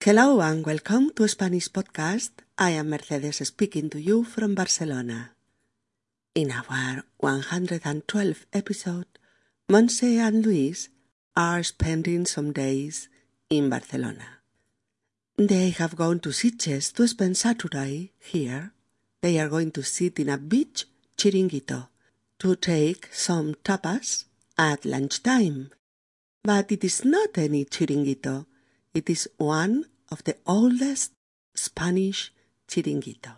Hello and welcome to Spanish Podcast. I am Mercedes speaking to you from Barcelona. In our 112th episode, Monse and Luis are spending some days in Barcelona. They have gone to Sitges to spend Saturday here. They are going to sit in a beach chiringuito to take some tapas at lunchtime. But it is not any chiringuito. It is one of the oldest Spanish chiringuito.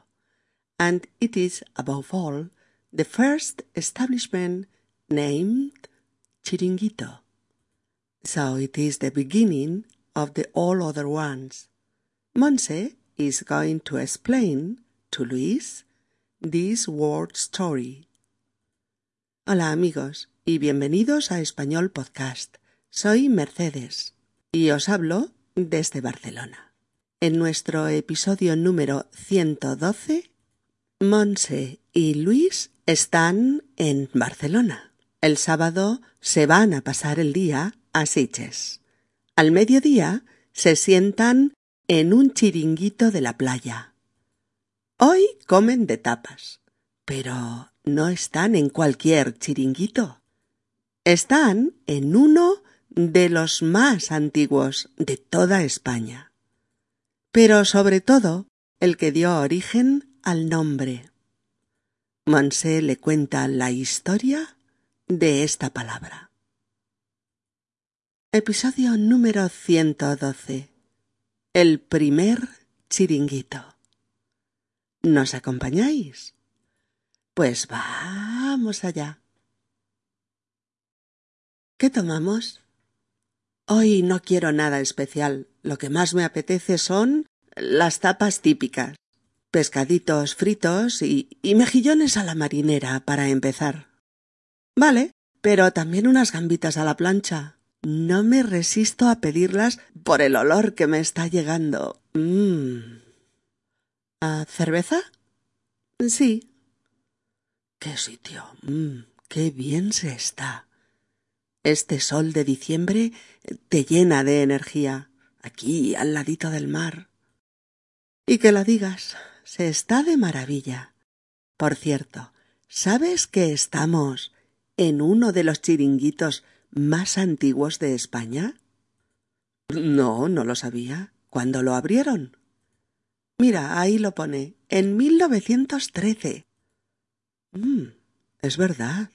And it is, above all, the first establishment named chiringuito. So it is the beginning of the all other ones. Monse is going to explain to Luis this word story. Hola amigos y bienvenidos a Español Podcast. Soy Mercedes y os hablo desde Barcelona. En nuestro episodio número 112, Monse y Luis están en Barcelona. El sábado se van a pasar el día a Sitges. Al mediodía se sientan en un chiringuito de la playa. Hoy comen de tapas, pero no están en cualquier chiringuito. Están en uno de los más antiguos de toda España, pero sobre todo el que dio origen al nombre. Monse le cuenta la historia de esta palabra. Episodio número 112. El primer chiringuito. ¿Nos acompañáis? Pues vamos allá. ¿Qué tomamos? Hoy no quiero nada especial. Lo que más me apetece son las tapas típicas. Pescaditos fritos y, y mejillones a la marinera para empezar. Vale, pero también unas gambitas a la plancha. No me resisto a pedirlas por el olor que me está llegando. Mmm. ¿A cerveza? Sí. Qué sitio. Mmm, qué bien se está. Este sol de diciembre te llena de energía, aquí al ladito del mar. Y que la digas, se está de maravilla. Por cierto, ¿sabes que estamos en uno de los chiringuitos más antiguos de España? No, no lo sabía. ¿Cuándo lo abrieron? Mira, ahí lo pone, en 1913. Mm, es verdad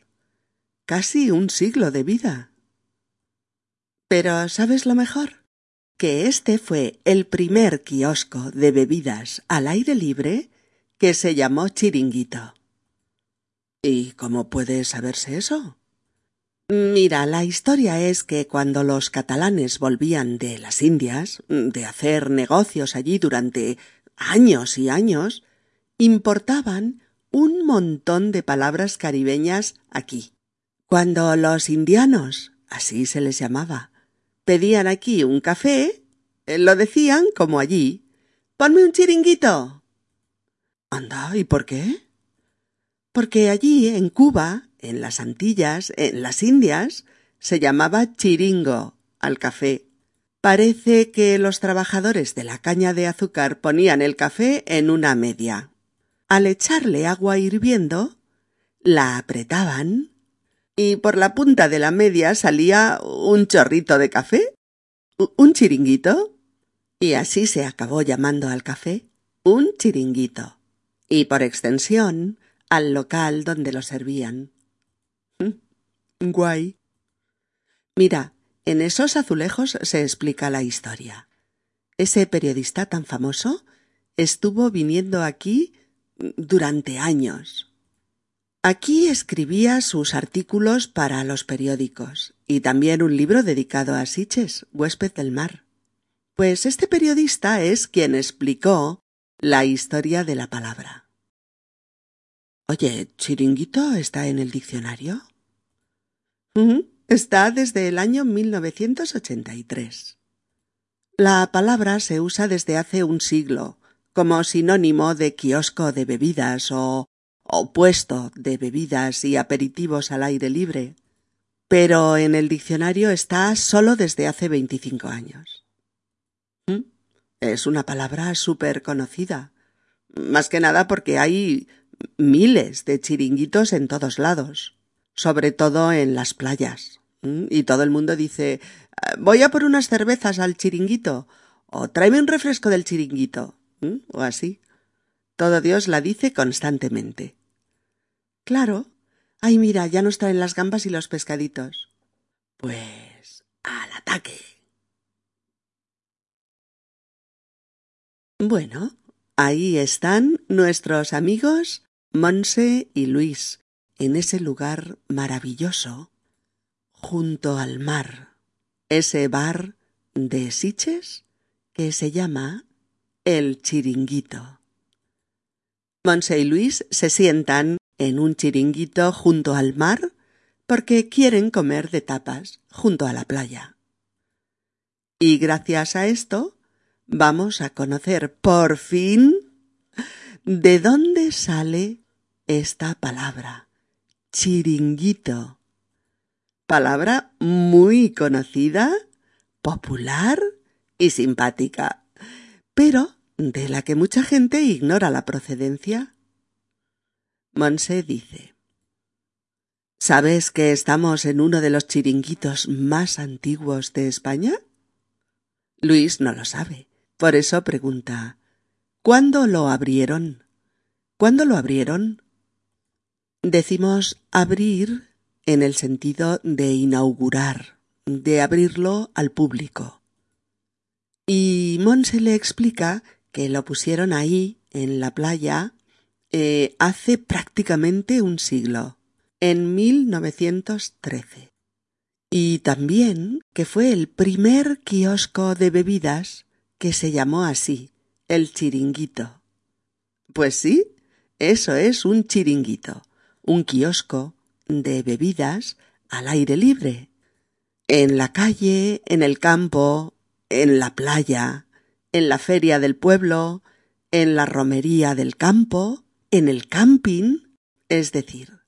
casi un siglo de vida. Pero ¿sabes lo mejor? Que este fue el primer kiosco de bebidas al aire libre que se llamó Chiringuito. ¿Y cómo puede saberse eso? Mira, la historia es que cuando los catalanes volvían de las Indias, de hacer negocios allí durante años y años, importaban un montón de palabras caribeñas aquí. Cuando los indianos, así se les llamaba, pedían aquí un café, eh, lo decían como allí. Ponme un chiringuito. Anda, ¿y por qué? Porque allí, en Cuba, en las Antillas, en las Indias, se llamaba chiringo al café. Parece que los trabajadores de la caña de azúcar ponían el café en una media. Al echarle agua hirviendo, la apretaban y por la punta de la media salía un chorrito de café, un chiringuito, y así se acabó llamando al café un chiringuito, y por extensión al local donde lo servían. Mm, guay. Mira, en esos azulejos se explica la historia. Ese periodista tan famoso estuvo viniendo aquí durante años. Aquí escribía sus artículos para los periódicos y también un libro dedicado a Siches, huésped del mar. Pues este periodista es quien explicó la historia de la palabra. Oye, ¿chiringuito está en el diccionario? Está desde el año 1983. La palabra se usa desde hace un siglo como sinónimo de kiosco de bebidas o o puesto de bebidas y aperitivos al aire libre, pero en el diccionario está solo desde hace veinticinco años. ¿Mm? Es una palabra súper conocida. Más que nada porque hay miles de chiringuitos en todos lados, sobre todo en las playas. Y todo el mundo dice voy a por unas cervezas al chiringuito, o tráeme un refresco del chiringuito, o así. Todo Dios la dice constantemente. Claro. Ay, mira, ya nos traen las gambas y los pescaditos. Pues al ataque. Bueno, ahí están nuestros amigos Monse y Luis, en ese lugar maravilloso, junto al mar, ese bar de Siches que se llama El Chiringuito. Monse y Luis se sientan en un chiringuito junto al mar porque quieren comer de tapas junto a la playa. Y gracias a esto vamos a conocer por fin de dónde sale esta palabra, chiringuito. Palabra muy conocida, popular y simpática, pero de la que mucha gente ignora la procedencia. Monse dice ¿Sabes que estamos en uno de los chiringuitos más antiguos de España? Luis no lo sabe, por eso pregunta ¿Cuándo lo abrieron? ¿Cuándo lo abrieron? Decimos abrir en el sentido de inaugurar, de abrirlo al público. Y Monse le explica que lo pusieron ahí, en la playa, eh, hace prácticamente un siglo, en 1913. Y también que fue el primer kiosco de bebidas que se llamó así, el chiringuito. Pues sí, eso es un chiringuito, un kiosco de bebidas al aire libre, en la calle, en el campo, en la playa, en la feria del pueblo, en la romería del campo, en el camping, es decir,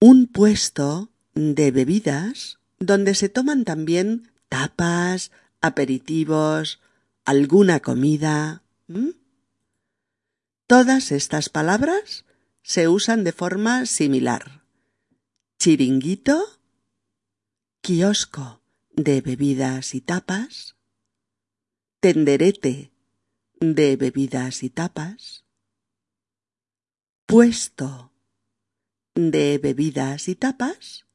un puesto de bebidas donde se toman también tapas, aperitivos, alguna comida. Todas estas palabras se usan de forma similar. Chiringuito, kiosco de bebidas y tapas, tenderete de bebidas y tapas, puesto de bebidas y tapas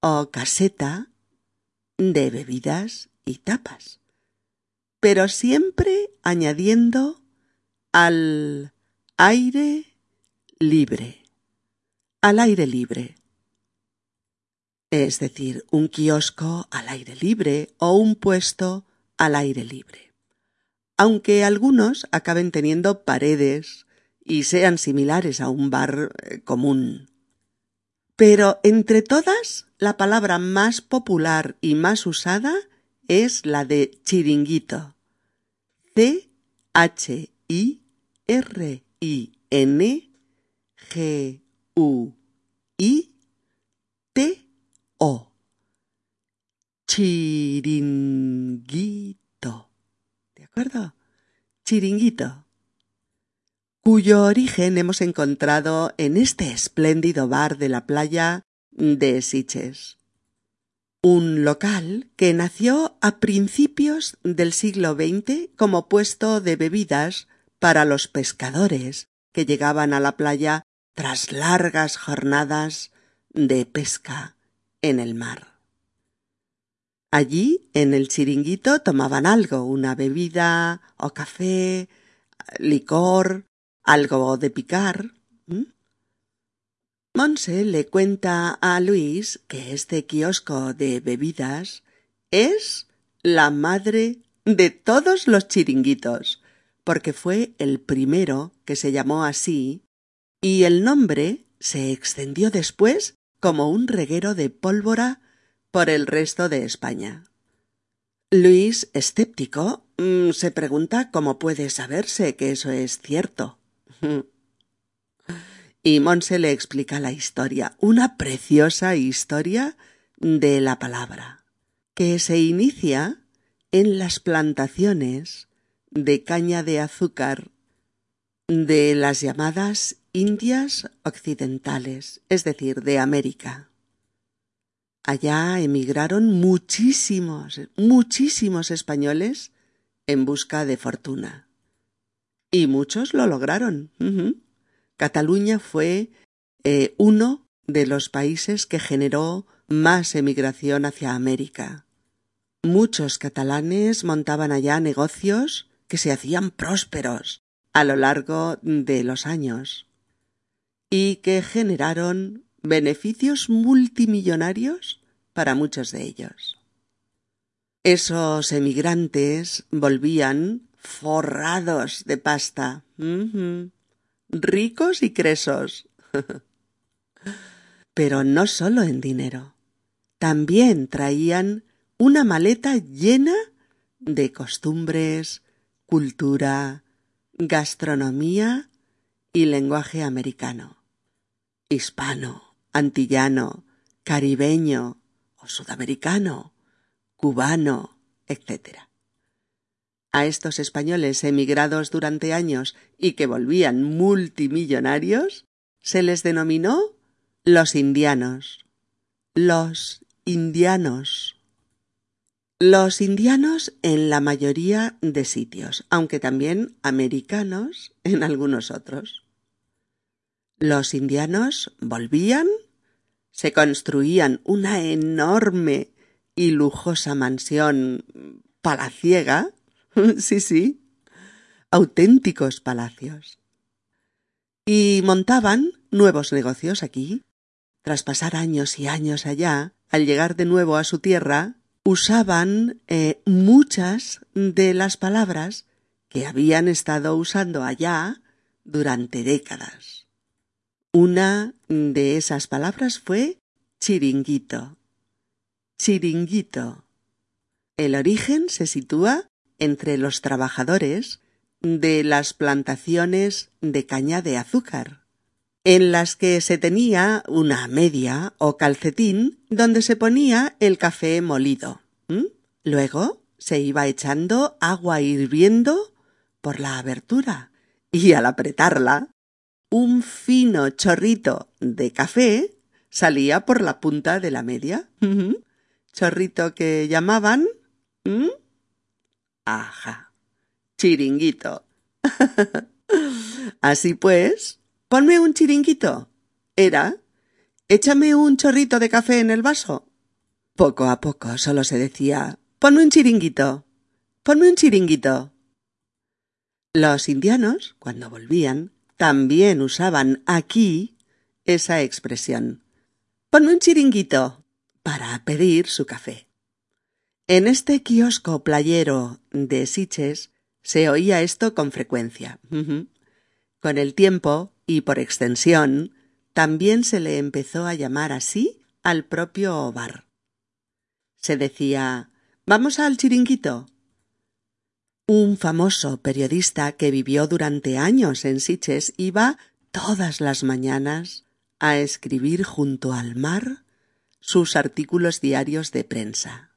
o caseta de bebidas y tapas, pero siempre añadiendo al aire libre, al aire libre. Es decir, un kiosco al aire libre o un puesto al aire libre. Aunque algunos acaben teniendo paredes y sean similares a un bar eh, común. Pero entre todas, la palabra más popular y más usada es la de chiringuito. C H I R I N G U I T O chiringuito. ¿De acuerdo? Chiringuito. Cuyo origen hemos encontrado en este espléndido bar de la playa de Siches. Un local que nació a principios del siglo XX como puesto de bebidas para los pescadores que llegaban a la playa tras largas jornadas de pesca en el mar. Allí, en el chiringuito, tomaban algo, una bebida o café, licor, algo de picar. Monse le cuenta a Luis que este kiosco de bebidas es la madre de todos los chiringuitos, porque fue el primero que se llamó así, y el nombre se extendió después como un reguero de pólvora por el resto de España. Luis, escéptico, mm, se pregunta cómo puede saberse que eso es cierto. y Monse le explica la historia, una preciosa historia de la palabra, que se inicia en las plantaciones de caña de azúcar de las llamadas Indias Occidentales, es decir, de América. Allá emigraron muchísimos, muchísimos españoles en busca de fortuna. Y muchos lo lograron. Cataluña fue eh, uno de los países que generó más emigración hacia América. Muchos catalanes montaban allá negocios que se hacían prósperos a lo largo de los años y que generaron beneficios multimillonarios para muchos de ellos. Esos emigrantes volvían forrados de pasta, ricos y cresos. Pero no solo en dinero, también traían una maleta llena de costumbres, cultura, gastronomía y lenguaje americano, hispano, antillano, caribeño o sudamericano, cubano, etc. A estos españoles emigrados durante años y que volvían multimillonarios se les denominó los indianos. Los indianos. Los indianos en la mayoría de sitios, aunque también americanos en algunos otros. Los indianos volvían, se construían una enorme y lujosa mansión palaciega, sí, sí, auténticos palacios. Y montaban nuevos negocios aquí. Tras pasar años y años allá, al llegar de nuevo a su tierra, usaban eh, muchas de las palabras que habían estado usando allá durante décadas. Una de esas palabras fue chiringuito. Chiringuito. El origen se sitúa entre los trabajadores de las plantaciones de caña de azúcar, en las que se tenía una media o calcetín donde se ponía el café molido. Luego se iba echando agua hirviendo por la abertura y al apretarla, un fino chorrito de café salía por la punta de la media. Chorrito que llamaban... Ajá. Chiringuito. Así pues, Ponme un chiringuito. Era. Échame un chorrito de café en el vaso. Poco a poco solo se decía Ponme un chiringuito. Ponme un chiringuito. Los indianos, cuando volvían, también usaban aquí esa expresión. Ponme un chiringuito para pedir su café. En este kiosco playero de Siches se oía esto con frecuencia. Con el tiempo, y por extensión, también se le empezó a llamar así al propio bar. Se decía Vamos al chiringuito. Un famoso periodista que vivió durante años en Siches iba todas las mañanas a escribir junto al mar sus artículos diarios de prensa.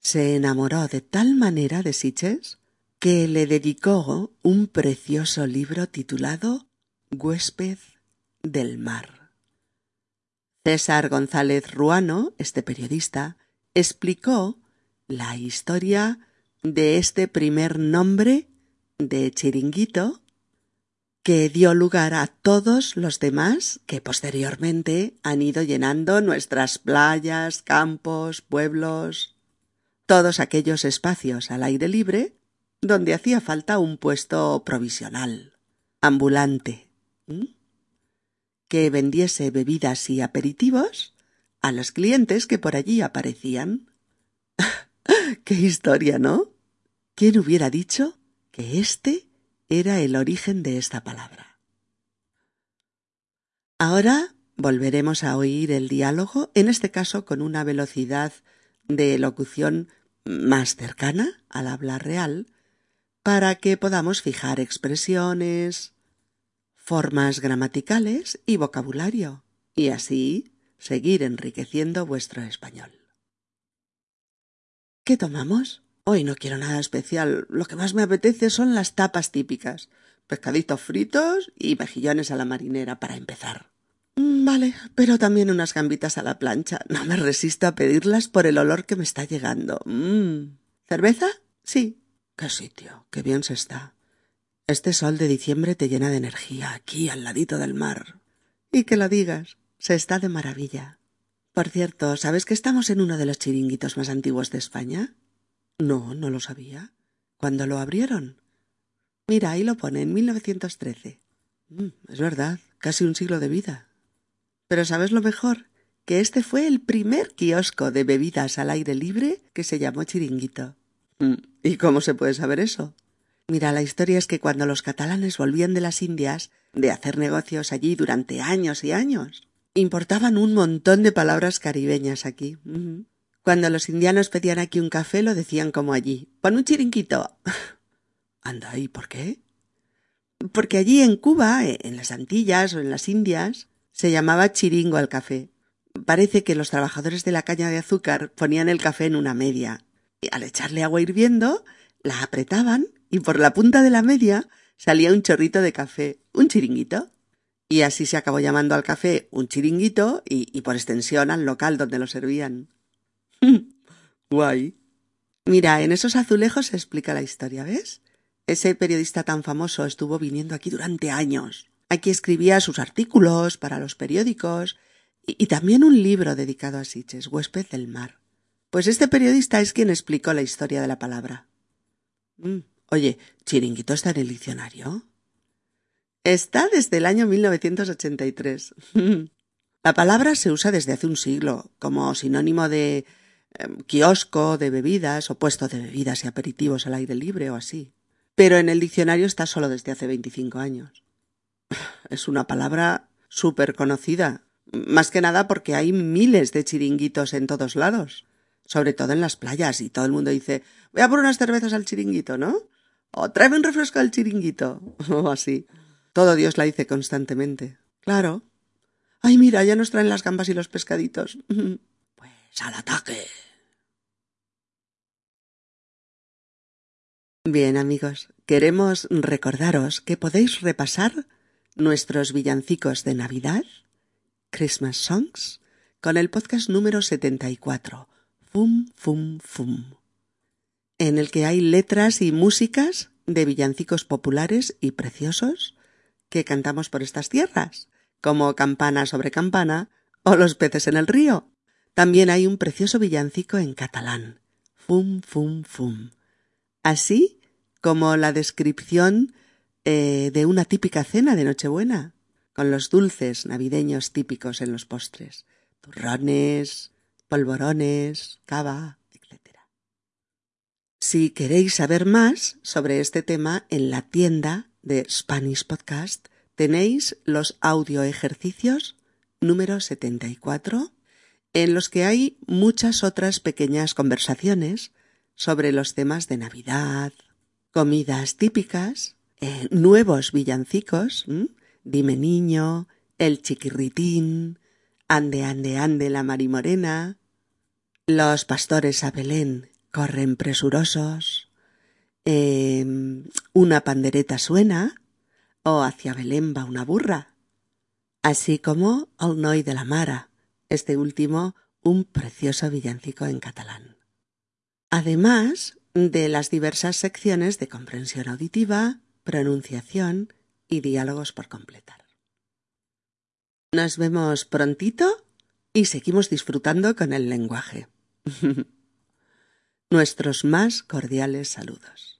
Se enamoró de tal manera de Siches que le dedicó un precioso libro titulado Huésped del mar. César González Ruano, este periodista, explicó la historia de este primer nombre de chiringuito que dio lugar a todos los demás que posteriormente han ido llenando nuestras playas, campos, pueblos, todos aquellos espacios al aire libre donde hacía falta un puesto provisional, ambulante, que vendiese bebidas y aperitivos a los clientes que por allí aparecían. ¡Qué historia, ¿no? ¿Quién hubiera dicho que este era el origen de esta palabra? Ahora volveremos a oír el diálogo, en este caso con una velocidad de locución más cercana al habla real, para que podamos fijar expresiones, formas gramaticales y vocabulario, y así seguir enriqueciendo vuestro español. ¿Qué tomamos? Hoy no quiero nada especial. Lo que más me apetece son las tapas típicas. Pescaditos fritos y mejillones a la marinera para empezar. Vale, pero también unas gambitas a la plancha. No me resisto a pedirlas por el olor que me está llegando. Mm. ¿Cerveza? Sí. Qué sitio, qué bien se está. Este sol de diciembre te llena de energía, aquí al ladito del mar. Y que lo digas, se está de maravilla. Por cierto, ¿sabes que estamos en uno de los chiringuitos más antiguos de España? No, no lo sabía. ¿Cuándo lo abrieron? Mira, ahí lo pone, en 1913. Mm, es verdad, casi un siglo de vida. Pero ¿sabes lo mejor? Que este fue el primer kiosco de bebidas al aire libre que se llamó chiringuito. Mm, ¿Y cómo se puede saber eso? Mira, la historia es que cuando los catalanes volvían de las Indias, de hacer negocios allí durante años y años, importaban un montón de palabras caribeñas aquí. Cuando los indianos pedían aquí un café, lo decían como allí. Pon un chiringuito. Anda, ¿y por qué? Porque allí en Cuba, en las Antillas o en las Indias, se llamaba chiringo al café. Parece que los trabajadores de la caña de azúcar ponían el café en una media. Y al echarle agua hirviendo, la apretaban y por la punta de la media salía un chorrito de café, un chiringuito. Y así se acabó llamando al café un chiringuito y, y por extensión al local donde lo servían. Guay. Mira, en esos azulejos se explica la historia, ¿ves? Ese periodista tan famoso estuvo viniendo aquí durante años. Aquí escribía sus artículos para los periódicos y, también un libro dedicado a Siches, Huésped del Mar. Pues este periodista es quien explicó la historia de la palabra. Mm, oye, ¿chiringuito está en el diccionario? Está desde el año 1983. la palabra se usa desde hace un siglo como sinónimo de em, kiosco de bebidas o puesto de bebidas y aperitivos al aire libre o así. Pero en el diccionario está solo desde hace 25 años es una palabra súper conocida, más que nada porque hay miles de chiringuitos en todos lados, sobre todo en las playas, y todo el mundo dice, voy a por unas cervezas al chiringuito, ¿no? O tráeme un refresco al chiringuito, o así. Todo Dios la dice constantemente. Claro. Ay, mira, ya nos traen las gambas y los pescaditos. Pues al ataque. Bien, amigos, queremos recordaros que podéis repasar nuestros villancicos de Navidad, Christmas Songs, con el podcast número 74, Fum Fum Fum, en el que hay letras y músicas de villancicos populares y preciosos que cantamos por estas tierras, como Campana sobre Campana o Los peces en el río. También hay un precioso villancico en catalán, Fum Fum Fum, así como la descripción eh, de una típica cena de Nochebuena, con los dulces navideños típicos en los postres, turrones, polvorones, cava, etc. Si queréis saber más sobre este tema, en la tienda de Spanish Podcast tenéis los audio ejercicios número 74, en los que hay muchas otras pequeñas conversaciones sobre los temas de Navidad, comidas típicas, nuevos villancicos, Dime Niño, El Chiquirritín, Ande, ande, ande la marimorena, Los pastores a Belén corren presurosos, em, Una pandereta suena, o Hacia Belén va una burra, así como El noi de la Mara, este último un precioso villancico en catalán. Además de las diversas secciones de comprensión auditiva, pronunciación y diálogos por completar. Nos vemos prontito y seguimos disfrutando con el lenguaje. Nuestros más cordiales saludos.